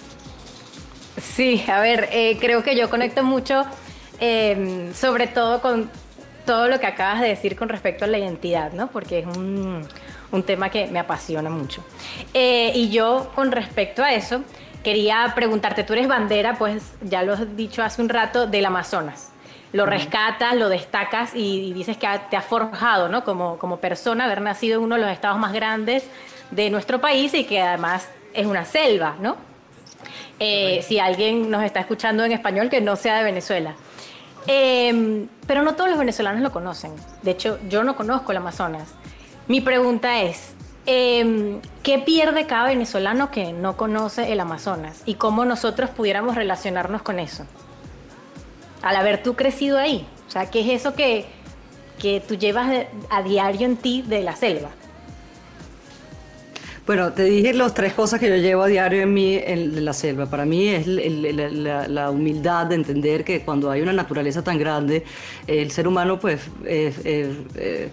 Sí, a ver, creo que yo conecto mucho Em, sobre todo con todo lo que acabas de decir con respecto a la identidad, ¿no? Porque es un, un tema que me apasiona mucho. Eh, y yo, con respecto a eso, quería preguntarte, tú eres bandera, pues ya lo has dicho hace un rato, del Amazonas. Lo rescatas, lo destacas y, dices que te ha forjado, ¿no? Como, como persona, haber nacido en uno de los estados más grandes de nuestro país y que además es una selva, ¿no? Eh, si alguien nos está escuchando en español que no sea de Venezuela. Em, pero no todos los venezolanos lo conocen. De hecho, yo no conozco el Amazonas. Mi pregunta es, em, ¿qué pierde cada venezolano que no conoce el Amazonas? ¿Y cómo nosotros pudiéramos relacionarnos con eso? Al haber tú crecido ahí. O sea, ¿qué es eso que, que tú llevas a diario en ti de la selva? Bueno, te dije las tres cosas que yo llevo a diario en mí en la selva. Para mí es la, humildad de entender que cuando hay una naturaleza tan grande, el ser humano pues eh,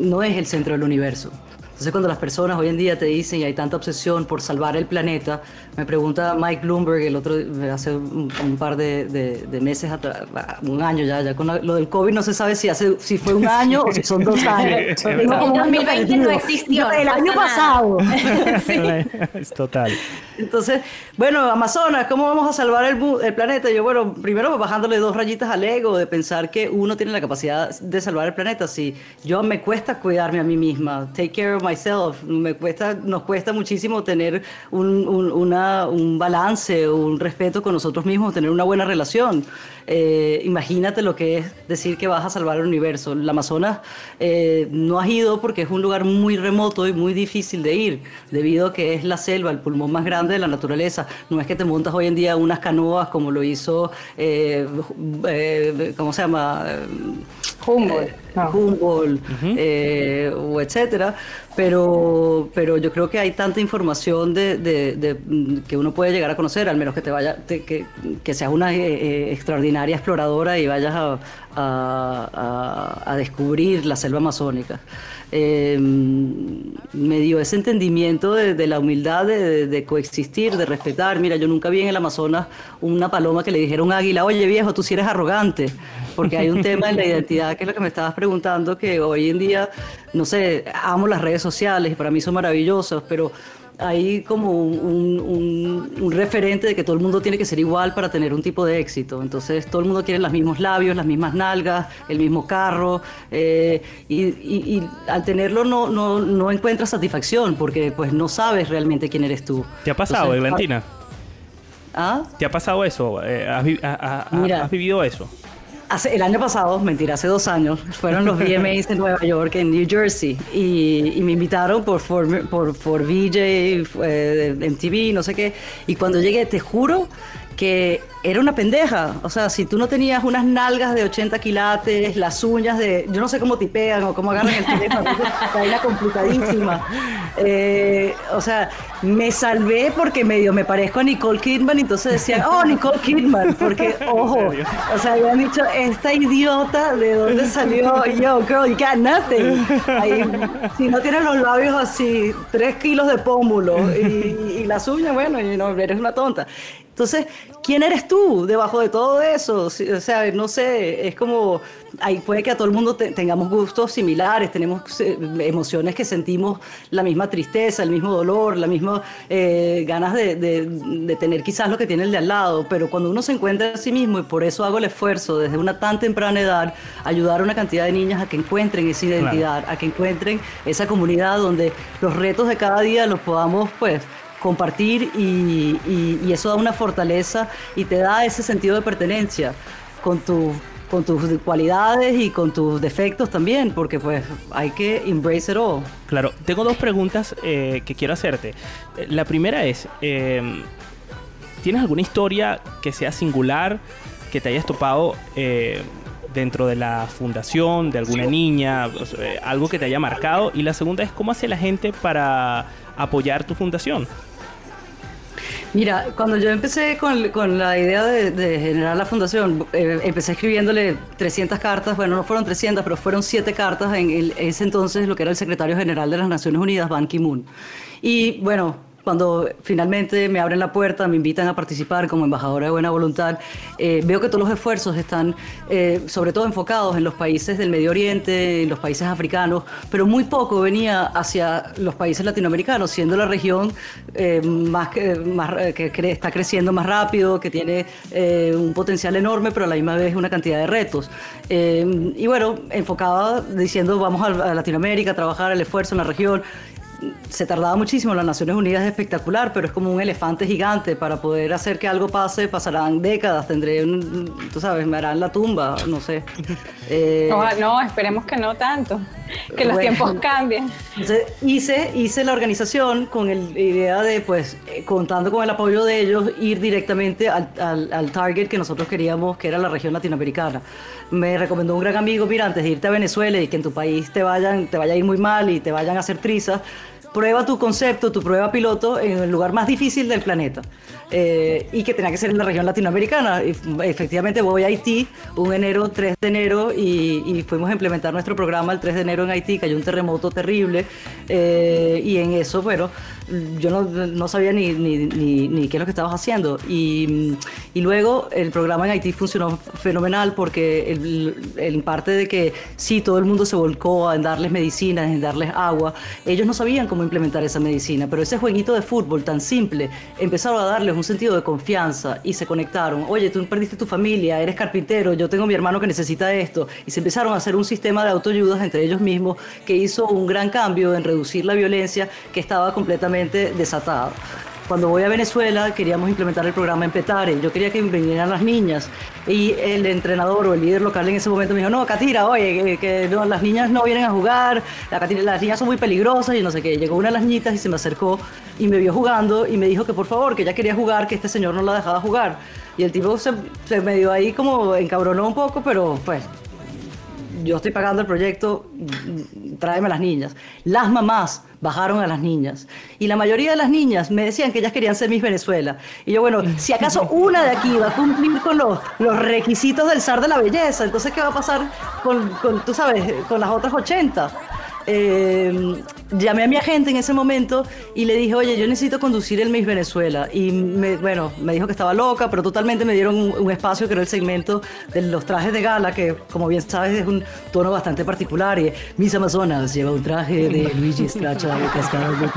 no es el centro del universo. Entonces cuando las personas hoy en día te dicen y hay tanta obsesión por salvar el planeta, me pregunta Mike Bloomberg el otro hace un, par de, meses atrás, un año ya, ya con lo del COVID no se sabe si hace si fue un año o si son dos años. el 2020 no existió. El año pasado. Es total. Entonces, bueno, Amazonas, ¿cómo vamos a salvar el, el planeta? Yo, bueno, primero bajándole dos rayitas al ego de pensar que uno tiene la capacidad de salvar el planeta. Si yo me cuesta cuidarme a mí misma, take care of myself, me cuesta, nos cuesta muchísimo tener un, una, un balance, un respeto con nosotros mismos, tener una buena relación. Eh, imagínate lo que es decir que vas a salvar el universo. El Amazonas eh, no has ido porque es un lugar muy remoto y muy difícil de ir, debido a que es la selva, el pulmón más grande de la naturaleza. No es que te montas hoy en día unas canoas como lo hizo, eh, ¿cómo se llama? Humboldt. Humboldt, o etcétera, pero, pero yo creo que hay tanta información de, que uno puede llegar a conocer, al menos que te vaya, que, que seas una extraordinaria exploradora y vayas a, descubrir la selva amazónica. Em, me dio ese entendimiento de, la humildad de, coexistir, de respetar. Mira, yo nunca vi en el Amazonas una paloma que le dijera a un águila, oye viejo, tú si eres arrogante, porque hay un tema en la identidad, que es lo que me estabas preguntando, que hoy en día, no sé, amo las redes sociales y para mí son maravillosas, pero hay como un, referente de que todo el mundo tiene que ser igual para tener un tipo de éxito. Entonces todo el mundo quiere los mismos labios, las mismas nalgas, el mismo carro, eh, y, al tenerlo no, no, no, encuentras satisfacción porque pues no sabes realmente quién eres tú. ¿Te ha pasado, Valentina? ¿Ah? ¿Te ha pasado eso? Eh, ¿Has vivido eso? El año pasado, mentira, hace dos años, fueron los VMAs de Nueva York, en New Jersey, y, me invitaron por, por, por, por VJ, eh, MTV, no sé qué, y cuando llegué, te juro que era una pendeja. O sea, si tú no tenías unas nalgas de 80 quilates, las uñas de. Yo no sé cómo tipean o cómo agarran el teléfono, una complicadísima. Eh, o sea, me salvé porque medio me parezco a Nicole Kidman, y entonces decían, oh, Nicole Kidman, porque, ojo, o sea, habían dicho, esta idiota, ¿de dónde salió? Yo, girl, you got nothing. si no tienes los labios así, tres kilos de pómulo y, las uñas, bueno, no, eres una tonta. Entonces, ¿quién eres tú debajo de todo eso? O sea, no sé, es como ahí puede que a todo el mundo tengamos gustos similares, tenemos eh, emociones que sentimos la misma tristeza, el mismo dolor, la misma eh, ganas de, de, tener quizás lo que tiene el de al lado, pero cuando uno se encuentra a sí mismo, y por eso hago el esfuerzo desde una tan temprana edad, ayudar a una cantidad de niñas a que encuentren esa identidad, a que encuentren esa comunidad donde los retos de cada día los podamos pues compartir y, y, eso da una fortaleza y te da ese sentido de pertenencia con, tu, con tus cualidades y con tus defectos también, porque pues hay que embrace it all. Claro, tengo dos preguntas eh, que quiero hacerte. Eh, la primera es, em, ¿tienes alguna historia que sea singular, que te hayas topado eh, dentro de la fundación, de alguna niña, algo que te haya marcado? Y la segunda es, ¿cómo hace la gente para apoyar tu fundación? Mira, cuando yo empecé con, la idea de, generar la fundación, eh, empecé escribiéndole 300 cartas, bueno, no fueron 300, pero fueron 7 cartas en ese entonces lo que era el secretario general de las Naciones Unidas, Ban Ki-moon. Y bueno, cuando finalmente me abren la puerta, me invitan a participar como embajadora de buena voluntad, eh, veo que todos los esfuerzos están eh, sobre todo enfocados en los países del Medio Oriente, en los países africanos, pero muy poco venía hacia los países latinoamericanos, siendo la región eh, más, más que está creciendo más rápido, que tiene un potencial enorme, pero a la misma vez una cantidad de retos. y bueno, enfocaba diciendo vamos a, a Latinoamérica a trabajar el esfuerzo en la región se tardaba muchísimo, las Naciones Unidas es espectacular, pero es como un elefante gigante, para poder hacer que algo pase pasarán décadas, tendré, un, tú sabes, me harán la tumba, no sé. Eh, no, esperemos que no tanto, que los tiempos cambien. Entonces hice, hice la organización con la idea de, pues, eh, contando con el apoyo de ellos, ir directamente al, al target que nosotros queríamos, que era la región latinoamericana me recomendó un gran amigo, mira, antes de irte a Venezuela y que en tu país te vayan, te vaya a ir muy mal y te vayan a hacer trizas, prueba tu concepto, tu prueba piloto en el lugar más difícil del planeta. Eh, y que tenía que ser en la región latinoamericana. Efectivamente voy a Haití un enero, 3 de enero, y, fuimos a implementar nuestro programa el 3 de enero en Haití, cayó un terremoto terrible, eh, y en eso, bueno, yo no, no sabía ni, ni, ni, qué es lo que estabas haciendo. Y, y, luego el programa en Haití funcionó fenomenal porque el, en parte de que sí, todo el mundo se volcó en darles medicinas, en darles agua, ellos no sabían cómo implementar esa medicina, pero ese jueguito de fútbol tan simple empezaron a darles un sentido de confianza y se conectaron. Oye, tú perdiste tu familia, eres carpintero, yo tengo mi hermano que necesita esto. Y se empezaron a hacer un sistema de autoayudas entre ellos mismos que hizo un gran cambio en reducir la violencia que estaba completamente desatada. Cuando voy a Venezuela queríamos implementar el programa en Petare. Yo quería que vinieran las niñas y el entrenador o el líder local en ese momento me dijo, no, Catira, oye, que, no, las niñas no vienen a jugar, las niñas son muy peligrosas y no sé qué. Llegó una de las niñitas y se me acercó y me vio jugando y me dijo que por favor, que ella quería jugar, que este señor no la dejaba jugar. Y el tipo se, se me dio ahí como encabronó un poco, pero pues yo estoy pagando el proyecto, tráeme a las niñas. Las mamás bajaron a las niñas. Y la mayoría de las niñas me decían que ellas querían ser Miss Venezuela. Y yo, bueno, si acaso una de aquí va a cumplir con los, los requisitos del zar de la belleza, entonces ¿qué va a pasar con, con tú sabes, con las otras 80? Eh, llamé a mi agente en ese momento y le dije, oye, yo necesito conducir el Miss Venezuela. Y me, bueno, me dijo que estaba loca, pero totalmente me dieron un, espacio que era el segmento de los trajes de gala, que como bien sabes es un tono bastante particular. Y Miss Amazonas lleva un traje de Luigi Stracha de Cascadas de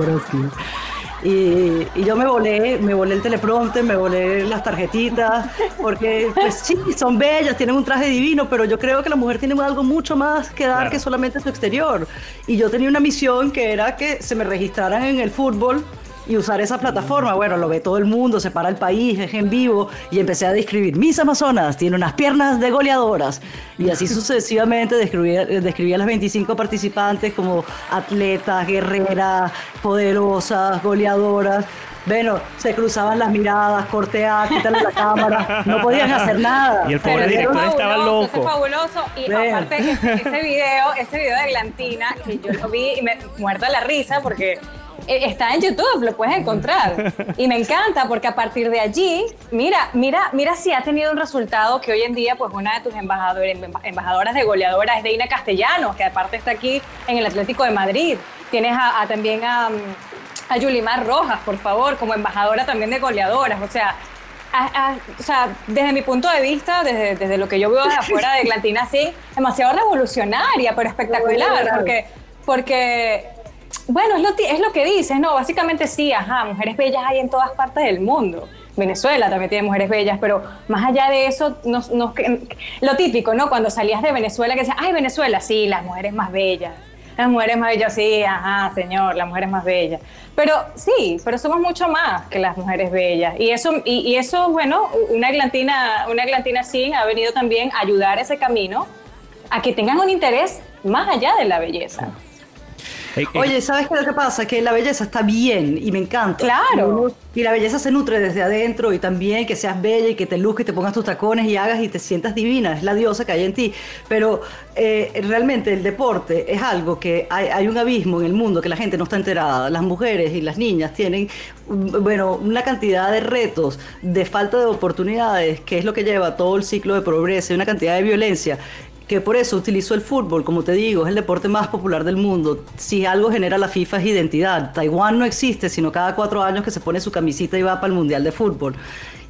y, yo me volé, me volé el teleprompter, me volé las tarjetitas, porque pues sí, son bellas, tienen un traje divino, pero yo creo que la mujer tiene algo mucho más que dar que solamente su exterior. Y yo tenía una misión que era que se me registraran en el fútbol y usar esa plataforma. Bueno, lo ve todo el mundo, se para el país, es en vivo y empecé a describir. Mis Amazonas tiene unas piernas de goleadoras y así sucesivamente describía, describía a las 25 participantes como atletas, guerreras, poderosas, goleadoras. Bueno, se cruzaban las miradas, cortea, quítale la cámara, no podían hacer nada. Y el pobre director estaba loco. Eso es fabuloso. Y aparte, ese, ese, video, ese video de Glantina, que yo lo vi y me muerta la risa porque eh, está en YouTube, lo puedes encontrar. Y me encanta porque a partir de allí, mira, mira, mira si ha tenido un resultado que hoy en día, pues una de tus embajadores, embajadoras de goleadora es Deina Castellanos, que aparte está aquí en el Atlético de Madrid. Tienes a, también a, a Yulimar Rojas, por favor, como embajadora también de goleadoras. O sea, o sea, desde mi punto de vista, desde, desde lo que yo veo de afuera de Eglantina, sí, demasiado revolucionaria, pero espectacular, porque, porque bueno, es lo, es lo que dices, ¿no? Básicamente sí, ajá, mujeres bellas hay en todas partes del mundo. Venezuela también tiene mujeres bellas, pero más allá de eso, nos, lo típico, ¿no? Cuando salías de Venezuela, que decías, ay, Venezuela, sí, las mujeres más bellas. Las mujeres más bellas, sí, ajá, señor, las mujeres más bellas. Pero sí, pero somos mucho más que las mujeres bellas. Y eso, y, eso bueno, una Eglantina, una Eglantina Sin ha venido también a ayudar ese camino a que tengan un interés más allá de la belleza. Oye, ¿sabes qué es lo que pasa? Que la belleza está bien y me encanta. Claro. Y la belleza se nutre desde adentro y también que seas bella y que te y te pongas tus tacones y hagas y te sientas divina. Es la diosa que hay en ti. Pero eh, realmente el deporte es algo que hay, hay, un abismo en el mundo que la gente no está enterada. Las mujeres y las niñas tienen, bueno, una cantidad de retos, de falta de oportunidades, que es lo que lleva todo el ciclo de progreso y una cantidad de violencia por eso utilizo el fútbol, como te digo, es el deporte más popular del mundo. Si algo genera la FIFA es identidad. Taiwán no existe, sino cada cuatro años que se pone su camisita y va para el Mundial de Fútbol.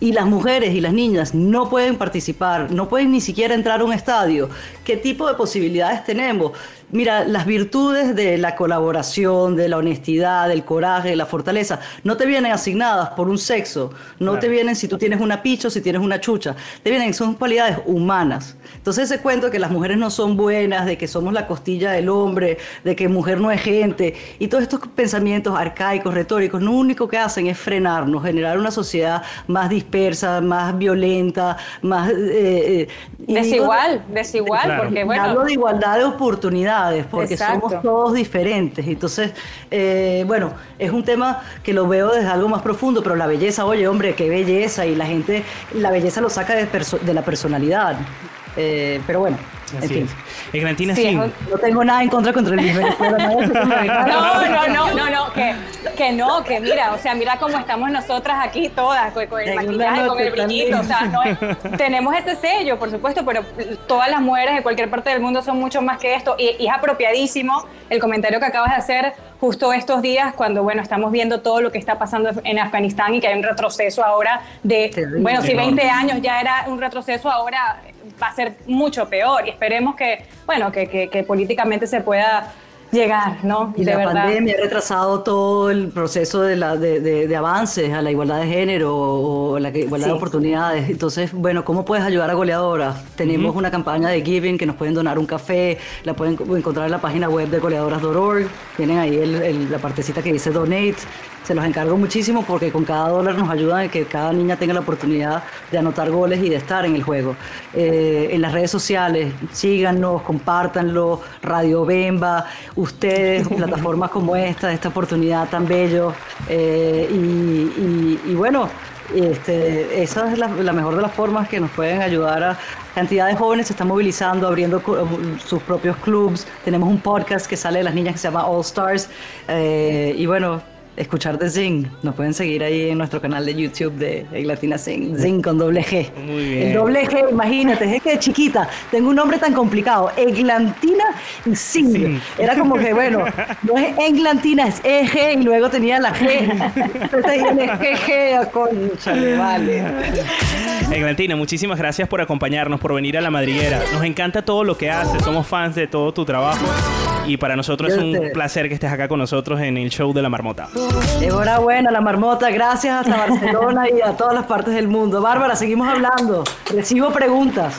Y las mujeres y las niñas no pueden participar, no pueden ni siquiera entrar a un estadio. ¿Qué tipo de posibilidades tenemos? Mira, las virtudes de la colaboración, de la honestidad, del coraje, de la fortaleza, no te vienen asignadas por un sexo, no te vienen si tú tienes una picha o si tienes una chucha, te vienen, son cualidades humanas. Entonces ese cuento de que las mujeres no son buenas, de que somos la costilla del hombre, de que mujer no es gente, y todos estos pensamientos arcaicos, retóricos, lo único que hacen es frenarnos, generar una sociedad más dispersa, más violenta, más... Eh, eh, desigual, desigual, porque bueno... Hablo de igualdad de oportunidades porque somos todos diferentes. Entonces, eh, bueno, es un tema que lo veo desde algo más profundo, pero la belleza, oye, hombre, qué belleza, y la gente, la belleza lo saca de, de la personalidad. Eh, pero bueno, en fin. Eglantina sí, No tengo nada en contra contra el Venezuela. no, no, no, no, no, que, que no, que mira, o sea, mira cómo estamos nosotras aquí todas, con, el maquillaje, con el brillito, o sea, no tenemos ese sello, por supuesto, pero todas las mujeres de cualquier parte del mundo son mucho más que esto, y, y es apropiadísimo el comentario que acabas de hacer justo estos días cuando, bueno, estamos viendo todo lo que está pasando en Afganistán y que hay un retroceso ahora de, bueno, si 20 años ya era un retroceso, ahora va a ser mucho peor y esperemos que, bueno, que, que, políticamente se pueda llegar, ¿no? Y la pandemia ha retrasado todo el proceso de, la, de, de, avances a la igualdad de género o la igualdad de oportunidades. Entonces, bueno, ¿cómo puedes ayudar a goleadoras? Tenemos una campaña de Giving que nos pueden donar un café, la pueden encontrar en la página web de goleadoras.org, tienen ahí la partecita que dice Donate se los encargo muchísimo porque con cada dólar nos ayudan a que cada niña tenga la oportunidad de anotar goles y de estar en el juego. Eh, en las redes sociales, síganos, compártanlo, Radio Bemba, ustedes, plataformas como esta, esta oportunidad tan bello. Eh, y, bueno, este, esa es la, mejor de las formas que nos pueden ayudar a cantidad de jóvenes se están movilizando, abriendo sus propios clubs. Tenemos un podcast que sale de las niñas que se llama All Stars. Eh, y bueno, escuchar de Zing. Nos pueden seguir ahí en nuestro canal de YouTube de Latina Zing. Zing con doble G. Muy bien. El doble G, imagínate, es que de chiquita tengo un nombre tan complicado. Eglantina Zing. Era como que, bueno, no es Eglantina, es EG y luego tenía la G. Entonces tiene GG, concha, vale. Eglantina, muchísimas gracias por acompañarnos, por venir a la madriguera. Nos encanta todo lo que haces, somos fans de todo tu trabajo y para nosotros es un placer que estés acá con nosotros en el show de la marmota. Enhorabuena, la marmota. Gracias hasta Barcelona y a todas las partes del mundo. Bárbara, seguimos hablando. Recibo preguntas.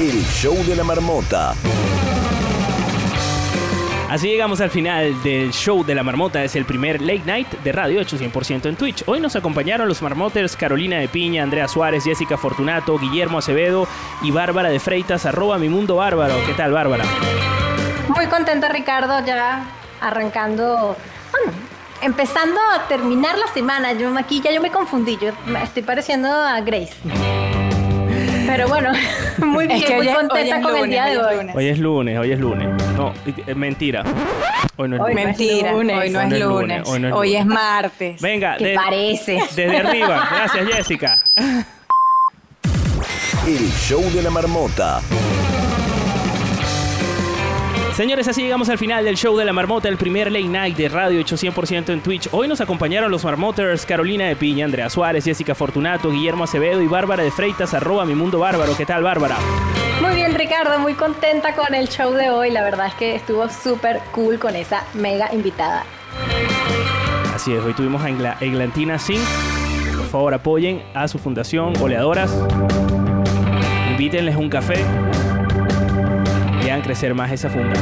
El show de la marmota. Así llegamos al final del show de la marmota. Es el primer late night de radio hecho 100% en Twitch. Hoy nos acompañaron los marmoters Carolina de Piña, Andrea Suárez, Jessica Fortunato, Guillermo Acevedo y Bárbara de Freitas, arroba mi mundo bárbaro. ¿Qué tal, Bárbara? Muy contenta, Ricardo, ya arrancando. Bueno, empezando a terminar la semana. Yo aquí ya yo me confundí. Yo estoy pareciendo a Grace. Pero bueno, muy bien, muy contenta con el día de hoy. Hoy es lunes, hoy es lunes. No, mentira. Hoy no es lunes. Mentira, hoy no es lunes. Hoy es martes. Venga, ¿Qué parece? Desde arriba. Gracias, Jessica. El show de la marmota. Señores, así llegamos al final del show de la marmota, el primer late night de radio hecho 100% en Twitch. Hoy nos acompañaron los marmoters Carolina de Piña, Andrea Suárez, Jessica Fortunato, Guillermo Acevedo y Bárbara de Freitas, arroba mi mundo bárbaro. ¿Qué tal, Bárbara? Muy bien, Ricardo, muy contenta con el show de hoy. La verdad es que estuvo súper cool con esa mega invitada. Así es, hoy tuvimos a Eglantina Singh. Por favor, apoyen a su fundación Oleadoras. Invítenles un café y hagan crecer más esa funda.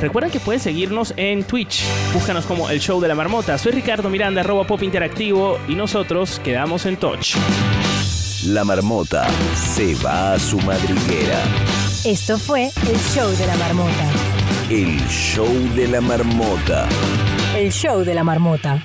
Recuerden que pueden seguirnos en Twitch. Búscanos como El Show de la Marmota. Soy Ricardo Miranda, arroba Pop Interactivo, y nosotros quedamos en touch. La marmota se va a su madriguera. Esto fue el show de la marmota. El show de la marmota. El show de la marmota.